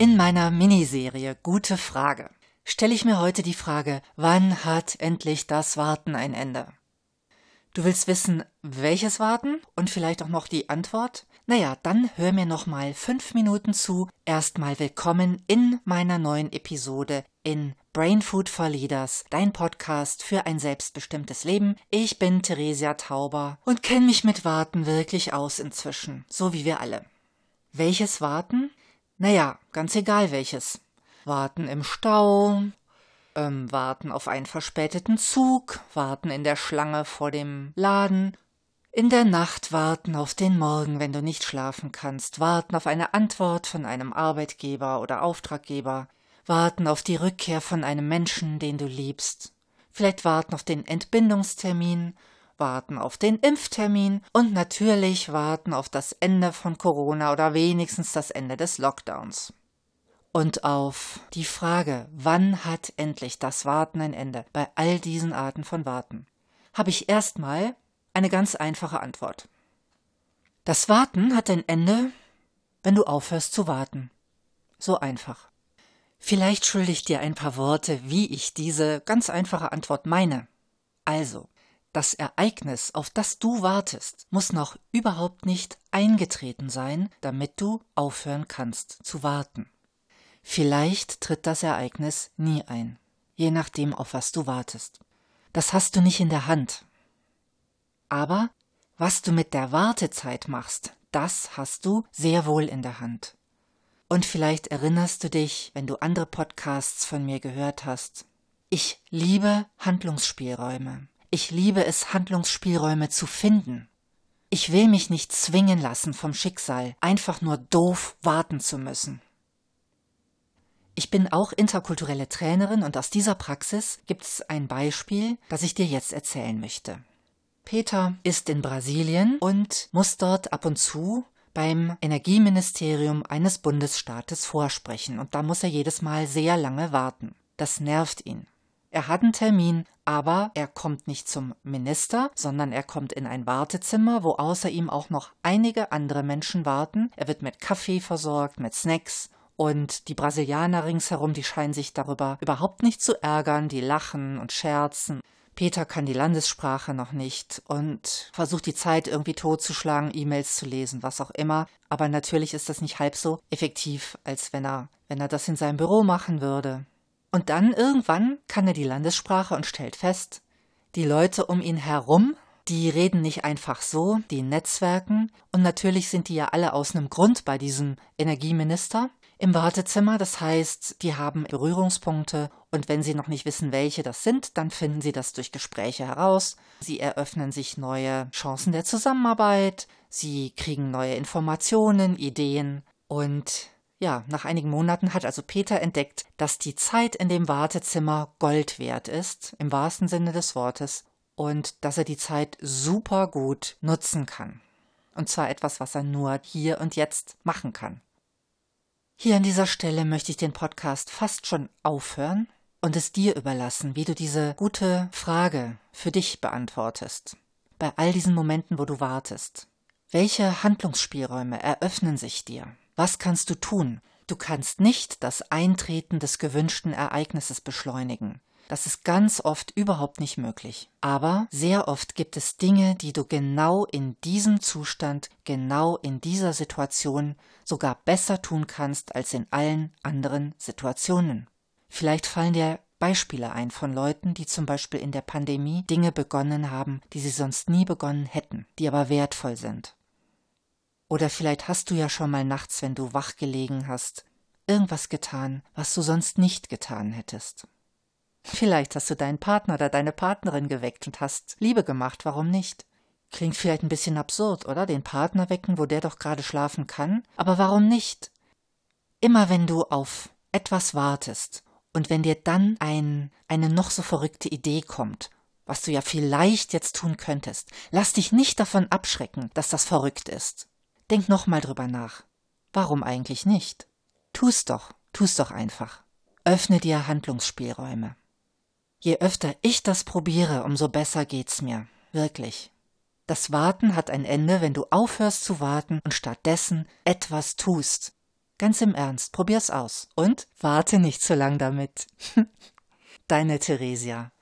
In meiner Miniserie Gute Frage stelle ich mir heute die Frage, wann hat endlich das Warten ein Ende? Du willst wissen, welches Warten und vielleicht auch noch die Antwort? Naja, dann hör mir noch mal fünf Minuten zu. Erstmal willkommen in meiner neuen Episode in Brain Food for Leaders, dein Podcast für ein selbstbestimmtes Leben. Ich bin Theresia Tauber und kenne mich mit Warten wirklich aus inzwischen, so wie wir alle. Welches Warten? Naja, ganz egal welches. Warten im Stau, ähm, warten auf einen verspäteten Zug, warten in der Schlange vor dem Laden, in der Nacht warten auf den Morgen, wenn du nicht schlafen kannst, warten auf eine Antwort von einem Arbeitgeber oder Auftraggeber, warten auf die Rückkehr von einem Menschen, den du liebst, vielleicht warten auf den Entbindungstermin warten auf den Impftermin und natürlich warten auf das Ende von Corona oder wenigstens das Ende des Lockdowns. Und auf die Frage, wann hat endlich das Warten ein Ende bei all diesen Arten von Warten, habe ich erstmal eine ganz einfache Antwort. Das Warten hat ein Ende, wenn du aufhörst zu warten. So einfach. Vielleicht schulde ich dir ein paar Worte, wie ich diese ganz einfache Antwort meine. Also, das Ereignis, auf das du wartest, muss noch überhaupt nicht eingetreten sein, damit du aufhören kannst zu warten. Vielleicht tritt das Ereignis nie ein, je nachdem, auf was du wartest. Das hast du nicht in der Hand. Aber was du mit der Wartezeit machst, das hast du sehr wohl in der Hand. Und vielleicht erinnerst du dich, wenn du andere Podcasts von mir gehört hast. Ich liebe Handlungsspielräume. Ich liebe es, Handlungsspielräume zu finden. Ich will mich nicht zwingen lassen vom Schicksal, einfach nur doof warten zu müssen. Ich bin auch interkulturelle Trainerin und aus dieser Praxis gibt es ein Beispiel, das ich dir jetzt erzählen möchte. Peter ist in Brasilien und muss dort ab und zu beim Energieministerium eines Bundesstaates vorsprechen und da muss er jedes Mal sehr lange warten. Das nervt ihn. Er hat einen Termin, aber er kommt nicht zum Minister, sondern er kommt in ein Wartezimmer, wo außer ihm auch noch einige andere Menschen warten. Er wird mit Kaffee versorgt, mit Snacks und die Brasilianer ringsherum, die scheinen sich darüber überhaupt nicht zu ärgern, die lachen und scherzen. Peter kann die Landessprache noch nicht und versucht die Zeit irgendwie totzuschlagen, E-Mails zu lesen, was auch immer. Aber natürlich ist das nicht halb so effektiv, als wenn er, wenn er das in seinem Büro machen würde. Und dann irgendwann kann er die Landessprache und stellt fest, die Leute um ihn herum, die reden nicht einfach so, die Netzwerken, und natürlich sind die ja alle aus einem Grund bei diesem Energieminister im Wartezimmer, das heißt, die haben Berührungspunkte. Und wenn sie noch nicht wissen, welche das sind, dann finden sie das durch Gespräche heraus. Sie eröffnen sich neue Chancen der Zusammenarbeit, sie kriegen neue Informationen, Ideen. Und ja, nach einigen Monaten hat also Peter entdeckt, dass die Zeit in dem Wartezimmer Gold wert ist, im wahrsten Sinne des Wortes, und dass er die Zeit super gut nutzen kann. Und zwar etwas, was er nur hier und jetzt machen kann. Hier an dieser Stelle möchte ich den Podcast fast schon aufhören und es dir überlassen, wie du diese gute Frage für dich beantwortest. Bei all diesen Momenten, wo du wartest. Welche Handlungsspielräume eröffnen sich dir? Was kannst du tun? Du kannst nicht das Eintreten des gewünschten Ereignisses beschleunigen. Das ist ganz oft überhaupt nicht möglich. Aber sehr oft gibt es Dinge, die du genau in diesem Zustand, genau in dieser Situation sogar besser tun kannst als in allen anderen Situationen. Vielleicht fallen dir Beispiele ein von Leuten, die zum Beispiel in der Pandemie Dinge begonnen haben, die sie sonst nie begonnen hätten, die aber wertvoll sind. Oder vielleicht hast du ja schon mal nachts, wenn du wach gelegen hast, irgendwas getan, was du sonst nicht getan hättest. Vielleicht hast du deinen Partner oder deine Partnerin geweckt und hast Liebe gemacht, warum nicht? Klingt vielleicht ein bisschen absurd, oder? Den Partner wecken, wo der doch gerade schlafen kann? Aber warum nicht? Immer wenn du auf etwas wartest und wenn dir dann ein, eine noch so verrückte Idee kommt, was du ja vielleicht jetzt tun könntest, lass dich nicht davon abschrecken, dass das verrückt ist. Denk nochmal drüber nach. Warum eigentlich nicht? Tu's doch, tu's doch einfach. Öffne dir Handlungsspielräume. Je öfter ich das probiere, umso besser geht's mir. Wirklich. Das Warten hat ein Ende, wenn du aufhörst zu warten und stattdessen etwas tust. Ganz im Ernst, probier's aus. Und warte nicht zu lang damit. Deine Theresia.